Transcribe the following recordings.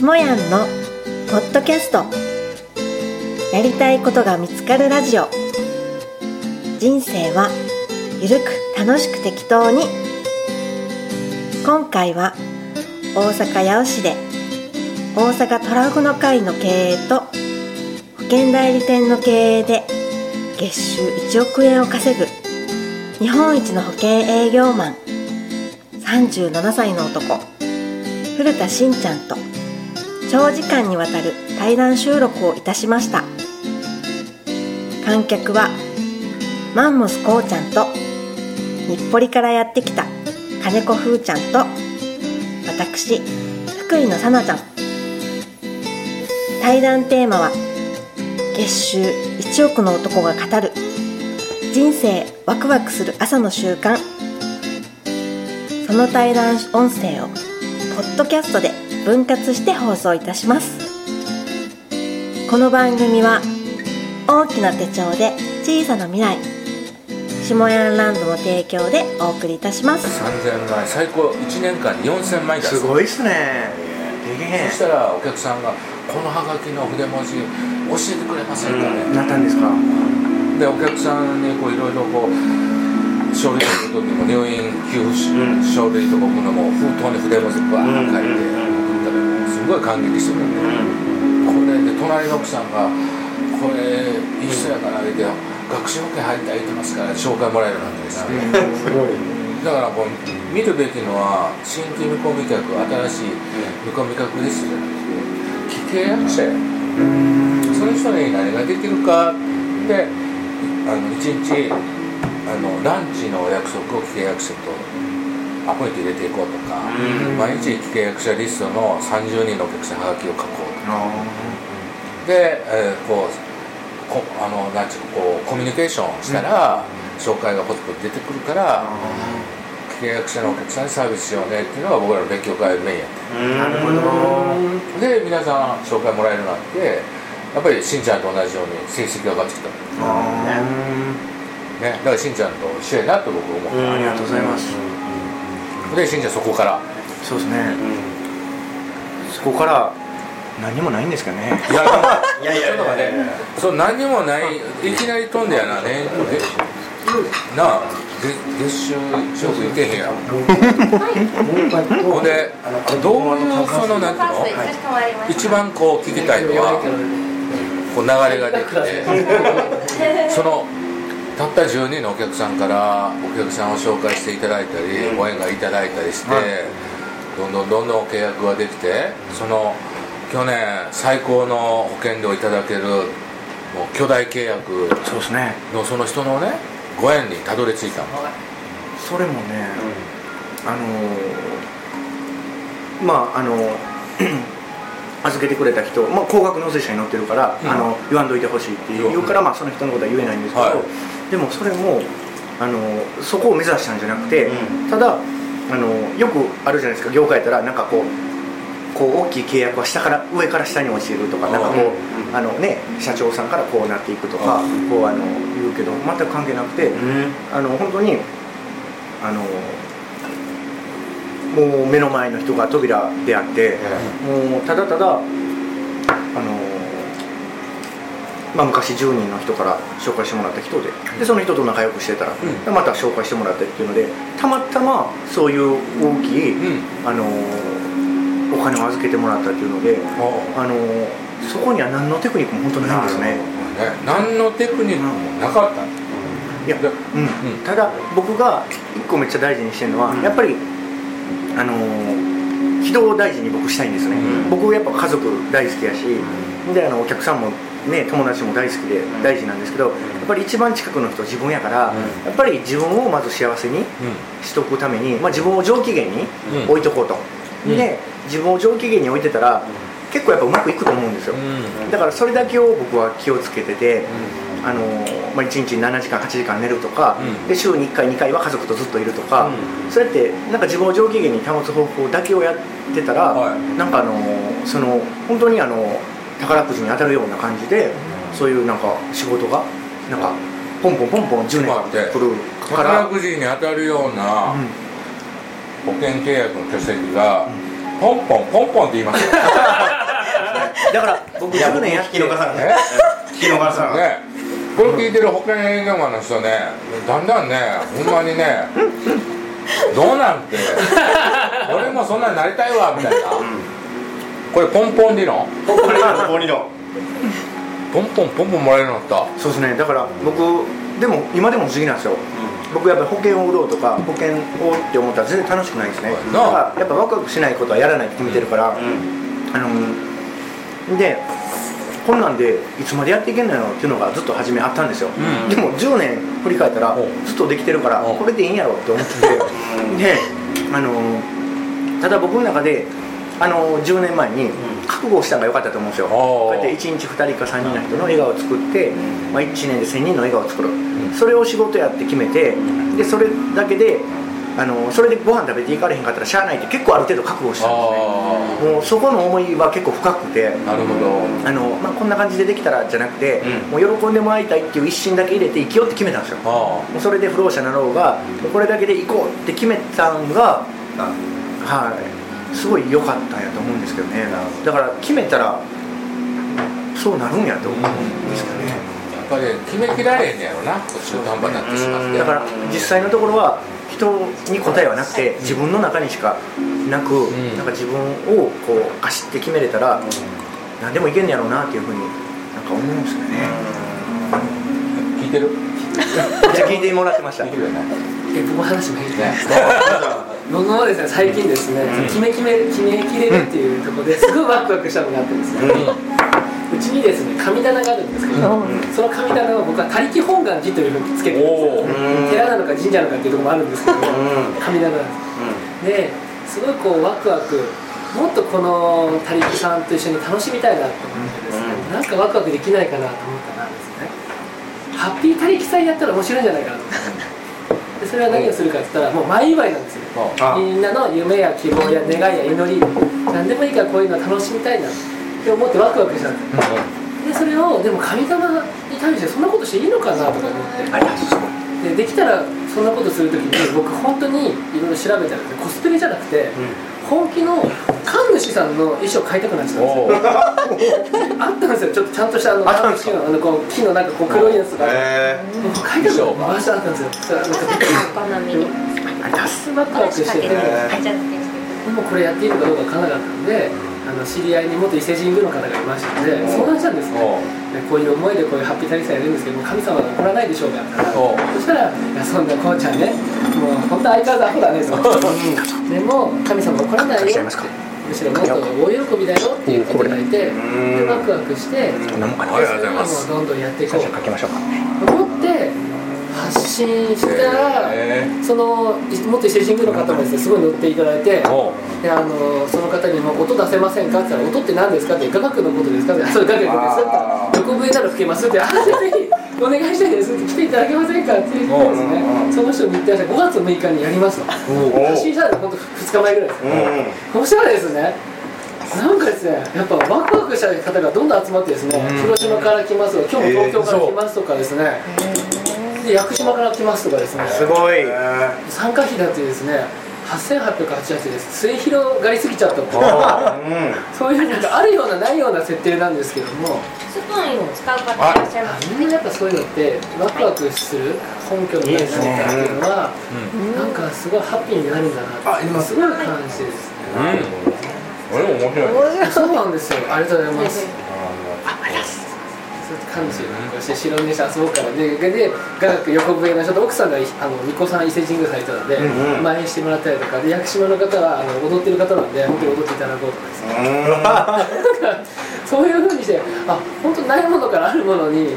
しもやんのポッドキャスト。やりたいことが見つかるラジオ。人生はゆるく楽しく適当に。今回は大阪八尾市で大阪トラフの会の経営と保険代理店の経営で月収1億円を稼ぐ日本一の保険営業マン37歳の男古田しんちゃんと長時間にわたる対談収録をいたしました。観客はマンモスこうちゃんと日暮里からやってきた金子ふーちゃんと私福井のさなちゃん。対談テーマは月収1億の男が語る人生ワクワクする朝の習慣。その対談音声をポッドキャストで分割して放送いたします。この番組は大きな手帳で小さな未来下ヤンランドの提供でお送りいたします。3000枚最高1年間に4000枚出す。すごいっすね。そしたらお客さんがこのハガキの筆文字教えてくれませんかね、えなったんですか？でお客さんにこういろいろこう書類書く時も入院給付書類とか僕のも封筒に筆文字バーッと書いてごい感激してくれて、これで隣の奥さんが「これいい人やから」言うて学習保険入って言ってますから紹介もらえるなんですね、すごいだからこう見るべきのは新規見込み客新しい見込み客ですじゃなくて既契約者やその人に何ができるかであの1日あのランチのお約束を既契約者とアポイント入れていこうとか、毎日既契約者リストの30人のお客さんはがきを書こうとか。で、えーこうこあのなんちゅうかこうコミュニケーションしたら、紹介がポツポツ出てくるから、契約者のお客さんにサービスしようねっていうのが僕らの勉強会のメインやっなるほどてで皆さん紹介もらえるようになってやっぱりしんちゃんと同じように成績が上がってきた、ね、だからしんちゃんと一緒やなと僕思う、ありがとうございますでしんちゃんそこから。そうですね。そこから何もないんですかね。いやいやいやちょっと待って。そう何にもないいきなり飛んでやなねえなあ月月収1億いけへんやん。ほんでどういうそのなんていうの？一番こう聞きたいのはこう流れができて そのたった10人のお客さんからお客さんを紹介していただいたりご縁がいただいたりしてどんどんどんどん契約ができてその去年最高の保険料をいただけるもう巨大契約そうですね。のその人のねご縁にたどり着いたの。それもね、あのーまああの 預けてくれた人、まあ、高額納税者に乗ってるから、うんあの言わんといてほしいって言うから、まあ、その人のことは言えないんですけど、はいでもそれもあのそこを目指したんじゃなくて、ただあのよくあるじゃないですか業界やったらなんかこうこう大きい契約は下から上から下に落ちるとかなんかこう、あのね、社長さんからこうなっていくとか、こうあの言うけど全く関係なくて、あの本当にあのもう目の前の人が扉であって、もうただただあの、まあ、昔10人の人から紹介してもらった人ででその人と仲良くしてたら、ん。でまた紹介してもらったっていうのでたまたまそういう大きい、うん。あのお金を預けてもらったっていうのであのそこには何のテクニックも本当ないんですね。ね何のテクニックもなかった。いや、でうん。うん。ただ僕が一個めっちゃ大事にしてるのは、うん。やっぱりあのー人を大事に僕したいんですね、うん。僕やっぱ家族大好きやし、であのお客さんもね友達も大好きで大事なんですけどやっぱり一番近くの人自分やから、うん。やっぱり自分をまず幸せにしとくために、まあ、自分を上機嫌にうん。置いとこうと、うん。で自分を上機嫌に置いてたら結構やっぱうまくいくと思うんですよ、うん。だからそれだけを僕は気をつけてて、あのまあ、1日7時間8時間寝るとか、うん。で週に1回2回は家族とずっといるとか、うん。それってなんか自分を上機嫌に保つ方法だけをやってたら、はい。なんかあのその本当にあの宝くじに当たるような感じで、そういうなんか仕事がなんかポンポンポンポン10年間来るから、宝くじに当たるようなうん。保険契約の巨石がポンポンポンポンって言いますよ。だから僕いや10年やって聞き逃さない。え？聞き逃さない。ね。これ聞いてる保険営業マンの人ねだんだんねほんまにね どうなんて。俺もそんなんなりたいわみたいなこれポンポン理論。ここにここにのポンポンポンポンもらえるようになっそうですね。だから僕でも今でも不思議なんですよ。僕やっぱり保険を売ろうとか保険をって思ったら全然楽しくないんですね。そうだからやっぱワクワクしないことはやらないって決めてるから、あのでこんなんでいつまでやっていけんのやろっていうのがずっと初めあったんですよ、ん。でも10年振り返ったらおずっとできてるからおこれでいいんやろって思って。てであのただ僕の中であの10年前に覚悟をしたのが良かったと思うんですよ。こうやって1日2人か3人の人の笑顔を作って、まあ、1年で1000人の笑顔を作る、それを仕事やって決めてでそれだけであのそれでご飯食べていかれへんかったらしゃあないって結構ある程度覚悟したんですね。あもうそこの思いは結構深くて。あなるほど。あの、まあ、こんな感じでできたらじゃなくて、もう喜んでもらいたいっていう一心だけ入れて生きようって決めたんですよ。もあうそれで不老者なろうがこれだけで行こうって決めたんがはいすごい良かったんやと思うんですけどねだから決めたらそうなるんやと思うんですけどね、やっぱり決めきられへんねやろな中途半端になってしまって。だから実際のところは人に答えはなくて自分の中にしかなく、ん。なんか自分をこうガシって決めれたら、何でもいけんねやろうなっていうふうになんか思うんですよね、聞いてる？じゃあ聞いてもらってました。聞いてるよね。え僕も話もいいね僕もですね最近ですね、決め決め決めきれるっていうところですごいワクワクしたのがあってですね、うちにですね神棚があるんですけど、その神棚を僕は他力本願寺というふうにつけてるんおですよ。お寺なのか神社なのかっていうところもあるんですけど、神棚なんです。ですごいこうワクワクもっとこの他力さんと一緒に楽しみたいなと思ってですね、なんかワクワクできないかなと思ったらですね。ハッピー他力祭やったら面白いんじゃないかなと。思ってでそれは何をするかって言ったらもう前祝いなんですよ。あみんなの夢や希望や願いや祈り。何でもいいからこういうの楽しみたいな。って思ってワクワクした。んですでそれをでも神様に対してそんなことしていいのかなとか思って。でできたらそんなことするときに僕本当にいろいろ調べたらコスプレじゃなくて、本気の神主さんの衣装買いたくなっちゃったんおですよ。お あったんですよ。ちょっとちゃんとしたあのあったんですか？神主のあのこう木のなんかこう黒いやつが。買いたくなって回してあったんですよありがとうございますワクワクしててで。もこれやっていいのかどうか分からなかったんであの知り合いに元伊勢神宮の方がいましたので相談したんですねこういう思いでこういうハッピータリさんやるんですけども神様が怒らないでしょうかって言ったらおそしたら「いやそんなこうちゃんねもう本当相変わらずアホだね」と。でも神様怒らないよ。っしゃいます。かむしろもっと大喜びだよって言っていただいてでワクワクしてありがとうございますもうどんどんやっていこ最初かけましょうか発信したら、えそのい元伊勢神宮の方もですねすごい乗っていただいてであのその方にも「音出せませんか?」って言ったら「音って何ですか?」って「雅楽のことですか?」って「そう雅楽です」って言ったら「横笛なら吹けます」って「ああぜひお願いしたいです」って来ていただけませんか？って言ってですね。その人に言ってらっしゃる5月6日にやりますと。発信したのが本当2日前ぐらいです。そしたらですね。なんかですねやっぱワクワクした方がどんどん集まってですね、広島から来ますとか今日も東京から来ますとかですね、で屋久島から来ますとかですね。すごい。参加費だってですね8888です。末広がりすぎちゃったっていう そういうなんかあるようなないような設定なんですけども。スプーンを使う方いらっしゃいますみんなやっぱそういうのってワクワクする根拠になる何かっていうのはなんかすごいハッピーになるんだなってす。ごい感じですね。うん。俺も面白いそうなんですよ。ありがとうございます感じそして白根市遊ぼうからでで雅楽横笛のちょっと奥さんがあの巫女さん伊勢神宮されたので前にしてもらったりとかで屋久島の方はあの踊ってる方なんで本当に踊っていただこうとかですねそういうふうにしてあ本当ないものからあるものに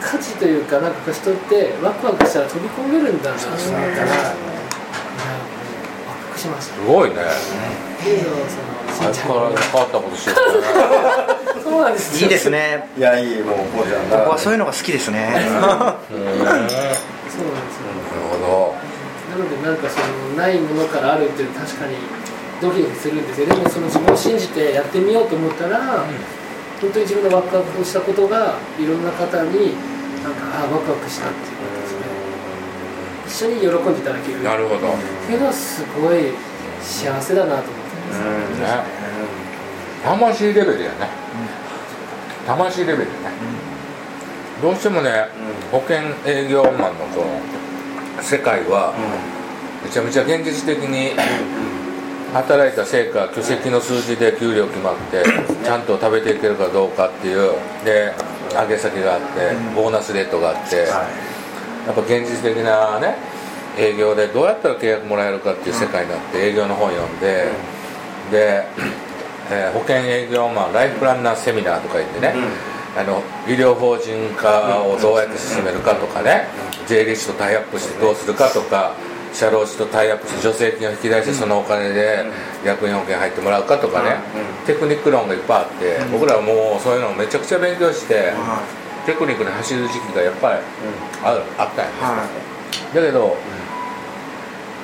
価値というかなんか人ってワクワクしたら飛び込めるんだなと思ったらいやもうワクワクしました。すごいね。っていうのをそのしんちゃん相変わらず変わったことしてるから。ねそうなんですよいいですね。いやいいもうこうじゃん僕はそういうのが好きですね。そうなん。ですよほなのでなんかそのないものからあるっていうのは確かにドキドキするんですよでもその自分を信じてやってみようと思ったら、本当に自分のワクワクしたことがいろんな方になんかあワクワクしたっていうことですね。一緒に喜んでいただける。どなるほど。っていうのはすごい幸せだなと思ってます、ね。魂レベルやね。魂レベルね、どうしてもね、保険営業マンのこの世界は、めちゃめちゃ現実的に働いた成果巨績の数字で給料決まってちゃんと食べていけるかどうかっていうで上げ先があってボーナスレートがあってやっぱ現実的なね営業でどうやったら契約もらえるかっていう世界になって営業の本読んでで、えー保険営業マンライフプランナーセミナーとか言ってね、あの医療法人化をどうやって進めるかとかね税理士とタイアップしてどうするかとか社労士とタイアップして助成金を引き出してそのお金で役員保険入ってもらうかとかね、テクニック論がいっぱいあって、僕らはもうそういうのをめちゃくちゃ勉強して、テクニックに走る時期がやっぱりあるあったんや、だけど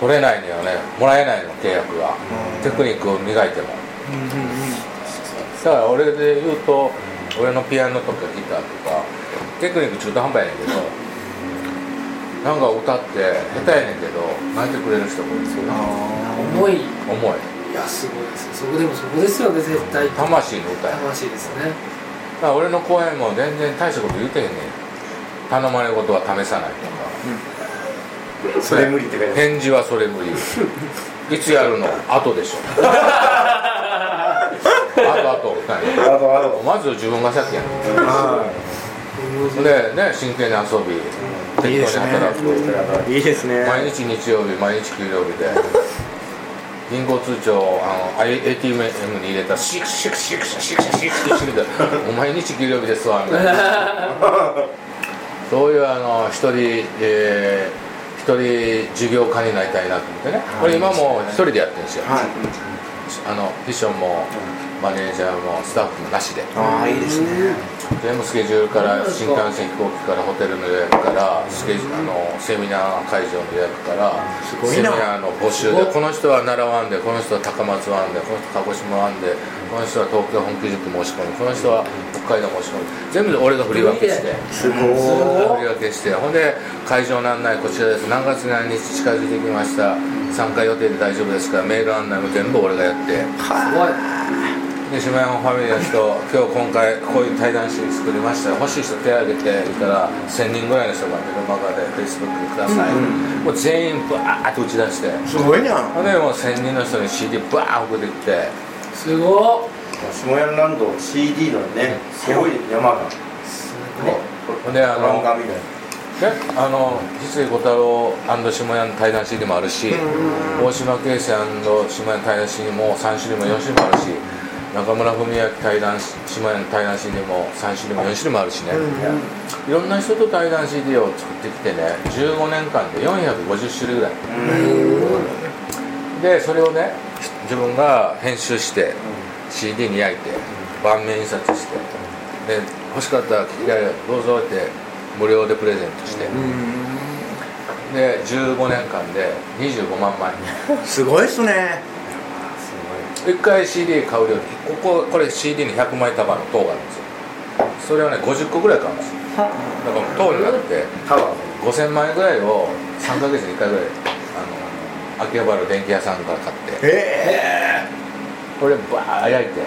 取れないのよね。もらえないの契約が、テクニックを磨いても、だから俺で言うと俺のピアノとかギターとかテクニック中途半端やねんけどなんか歌って下手やねんけど泣いてくれる人もいる。んですよね重い。重い。いやすごいですそこでもそこですよね絶対。魂の歌や。魂ですね。だから俺の公演も全然大したこと言うてへんねん。頼まれることは試さないとか、それ無理って書いて返事はそれ無理。いつやるの？後でしょ。あとあと何あとあとまず自分が先やねん。でね真剣に遊び適当に働く。いいですね。毎日日曜日毎日給料日で。銀行通帳あの ATM に入れたらシクシクシクシクシクシクシクシクシクで「お毎日給料日ですわ」みたいなそういうあの一人、えー一人事業家になりたいなと思ってね、これ今も一人でやってるんですよ、あのフィッションもマネージャーもスタッフもなしで。ああいいですね。全部スケジュールから新幹線飛行機からホテルの予約からスケジあのセミナー会場の予約からセミナーの募集でこの人は奈良湾でこの人は高松湾でこの人は鹿児島湾でこの人は東京本気塾申し込みこの人は北海道申し込み全部で俺が振り分けして。すごい振り分けして。ほんで会場の案内こちらです。何月何日近づいてきました。参加予定で大丈夫ですか。らメール案内も全部俺がやって。すごいで島山ファミリーの人今日今回こういう対談集作りました。欲しい人手挙げて言ったら1000人ぐらいの人がメルマガで Facebook でください、もう全員バーッと打ち出して。すごいな。ほんでもう1000人の人に CD バーッ送ってきて。すご下山ランド CD のねすごい山が。ほんであのガみたいな。ね、あの実井小太郎下屋の対談 CD もあるし、大島圭介下屋の対談 CD も3種類も4種類もあるし中村文明対談下屋の対談 CD も3種類も4種類もあるしね、いろんな人と対談 CD を作ってきてね15年間で450種類ぐらい。でそれをね自分が編集して CD に焼いて盤面印刷してで欲しかったら機械をどうぞって無料でプレゼントして。で15年間で25万枚。すごいっすね1回 CD 買う量こここれ CD に100枚束の塔があるんですよ。それをね50個ぐらい買うんですよ。だから塔になってタワー5000万円ぐらいを3ヶ月に1回ぐらいあの秋葉原電気屋さんから買ってえこれバー焼いて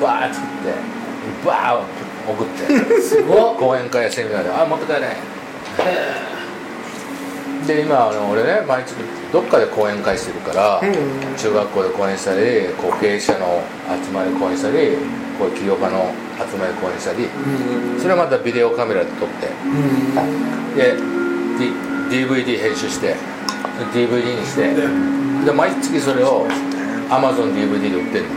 バー作ってバー送ってすごっ。講演会やセミナーで「あ持って帰れ」で今あの俺ね毎月どっかで講演会してるから、中学校で講演したりこう経営者の集まり講演したりこういう起業家の集まり講演したり、それはまたビデオカメラで撮って、で、D、DVD 編集して DVD にして。で毎月それを AmazonDVD で売ってるの。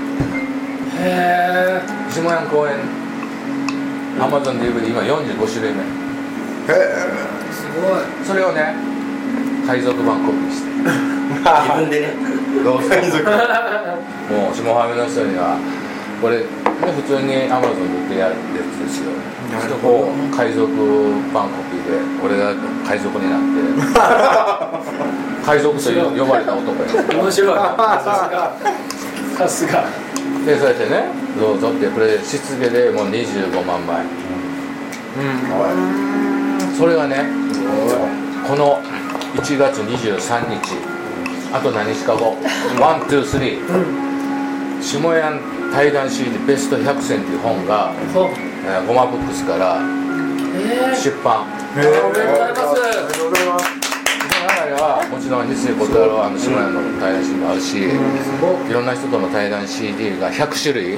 へえ下山公演 AmazonDVD 今45種類目。すごい。それをね海賊版コピーして。自分でね。どうせもう下ハメの人にはこれ、ね、普通に Amazon で売ってやるやつですよ。そ海賊版コピーで俺が海賊になって海賊と呼ばれた男や。面白い。さすが。さすが。でそうやってねどうぞってプレゼントしつけでもう25万枚。それがねこの1月23日。あと何日か後。ワン・ツー・スリー下屋対談 CD ベスト100選っていう本が、えーゴマブックスからえ出版。ー、おめでとうございます。ありがとうございますその中ではもちろん翡翠小太郎あの島屋の対談 CD もあるしいろんな人との対談 CD が100種類。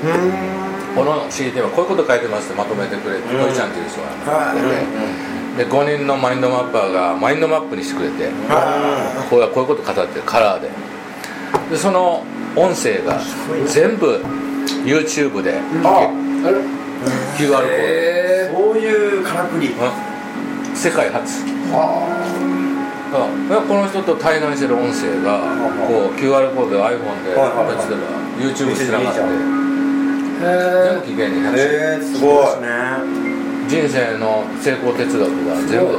この CD はこういうこと書いてますってまとめてくれてうん。ちゃんっていう人が。出てで5人のマインドマッパーがマインドマップにしてくれてこれはこういうこと語ってるカラーで。でその音声が全部 YouTube で QR コード。えそういうからくり。うん。世界初。だからこの人と対談してる音声がこう QR コードで iPhone ではいはいはい。やってたら YouTube つながって全部聞けんね100種類えー、すごい。ですね人生の成功哲学が全部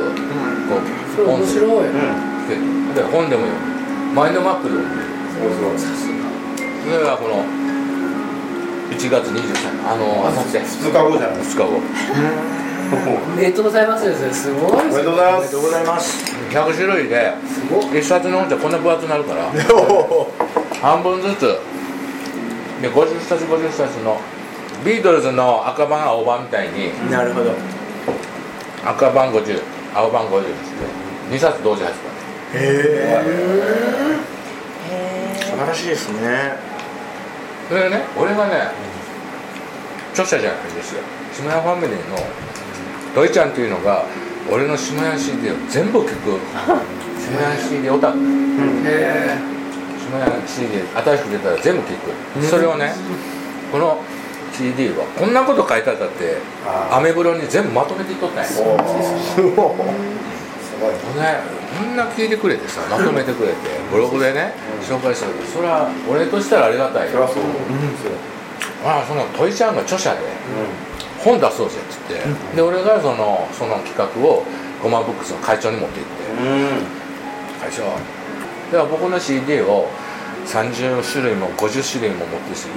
こう音声面白い、うん。で本でも読む。マインドマップでも読む。すごいすごいそれがこの1月23日。あのあさって2日後じゃない。です2日後おめでとうございますですねすごいおめでとうございます。ありがとうございます。100種類ですごい1冊の本ってこんな分厚くなるから 半分ずつ。で50冊50冊のビートルズの赤版青版みたいになるほど。赤版50青版50ですね。2冊同時発売。へえ。素晴らしいですね。それでね俺がね著者じゃないんですよ。下屋ファミリーのロイちゃんっていうのが俺の下屋 CD を全部聞く下屋 CD オタク。へ下屋 CD 新しく出たら全部聞く。それをねこの CD はこんなこと書いてあったってアメブロに全部まとめていっとったんや。すごい。ねみんな聞いてくれてさまとめてくれてブログでね紹介したけどそれは俺としたらありがたいよ。そう。ああそのトイちゃんが著者で本出そうぜっつって、で俺がそのその企画をゴマブックスの会長に持って行ってうん「会長。では僕の CD を30種類も50種類も持ってる人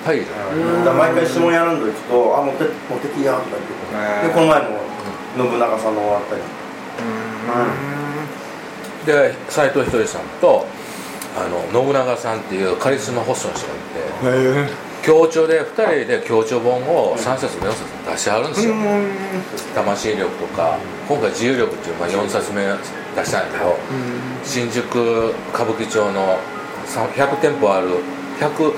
い。っぱいだ毎回下屋ランド行くと「あ持って持ってきや」とか言ってでこの前も信長さんの終わったり。で斎藤ひとりさんとあの信長さんっていうカリスマホストの人がいて。へ協調で2人で協調本を3冊も4冊も出してはるんですよ、魂力とか今回自由力っていう、まあ、4冊目出したんやけど、新宿歌舞伎町のさ100店舗ある 100, 100,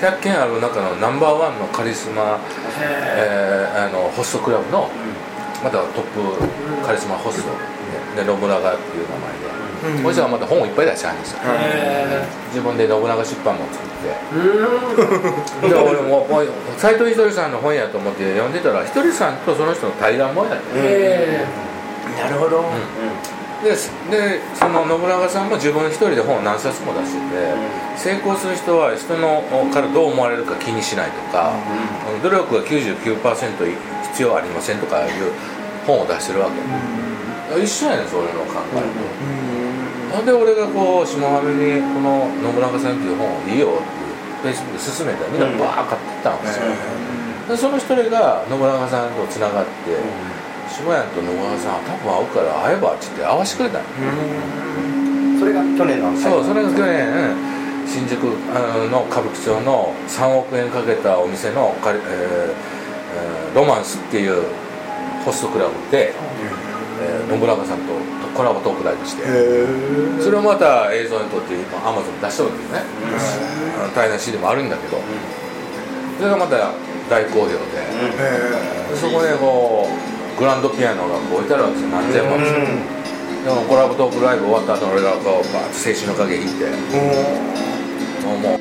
100件ある中のナンバーワンのカリスマ、えーあのホストクラブのまたトップカリスマホストでで信長っていう名前で、こいつはまた本をいっぱい出してはるんですよ、え自分で信長出版も作って。うん。で俺も斎藤ひとりさんの本やと思って読んでたらひとりさんとその人の対談本やって、ええなるほどででその信長さんも自分一人で本を何冊も出してて、成功する人は人のからどう思われるか気にしないとか、努力が99%必要ありませんとかいう本を出してるわけ、一緒やねんそれの考えと、なん。で俺がこう下ファミにこの信長さんっていう本をいいよっていうフェイスブックで勧めたらみんなバーッ買ってったんですよ、でその一人が信長さんとつながって、下屋と信長さんは多分会うから会えばっつって会わしてくれた。の、それが去年なんですそうそれが去年。新宿あの歌舞伎町の3億円かけたお店のえーえーロマンスっていうホストクラブで、えー信長さんとコラボトークライブして、それをまた映像に撮って今アマゾンに出してるんですね、あの対談 CD もあるんだけど、それがまた大好評で、でそこでこうグランドピアノがこう置いてあるわけですよ。何千万。も、でもコラボトークライブ終わった後俺がこうバーッと青春の影引いて。もうもう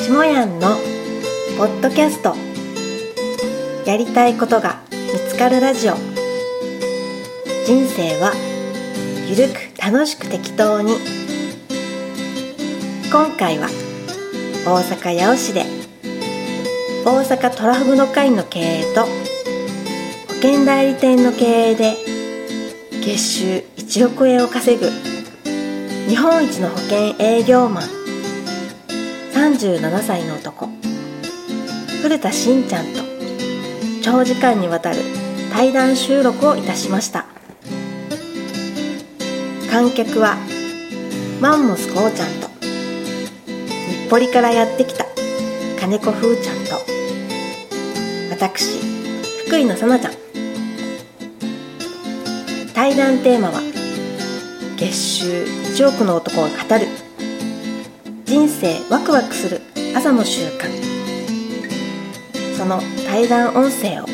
下やんのポッドキャスト。やりたいことが見つかるラジオ。人生はゆるく楽しく適当に。今回は大阪八尾市で大阪トラフグの会の経営と保険代理店の経営で月収1億円を稼ぐ日本一の保険営業マン37歳の男古田しんちゃんと長時間にわたる対談収録をいたしました。観客はマンモスこうちゃんと日暮里からやってきた金子風ちゃんと私福井のさなちゃん。対談テーマは月収1億の男が語る人生ワクワクする朝の習慣。その対談音声を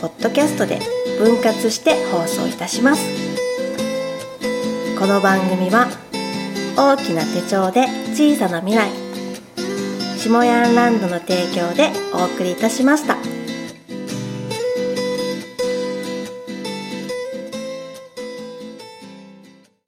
ポッドキャストで分割して放送いたします。この番組は大きな手帳で小さな未来下ヤンランドの提供でお送りいたしました。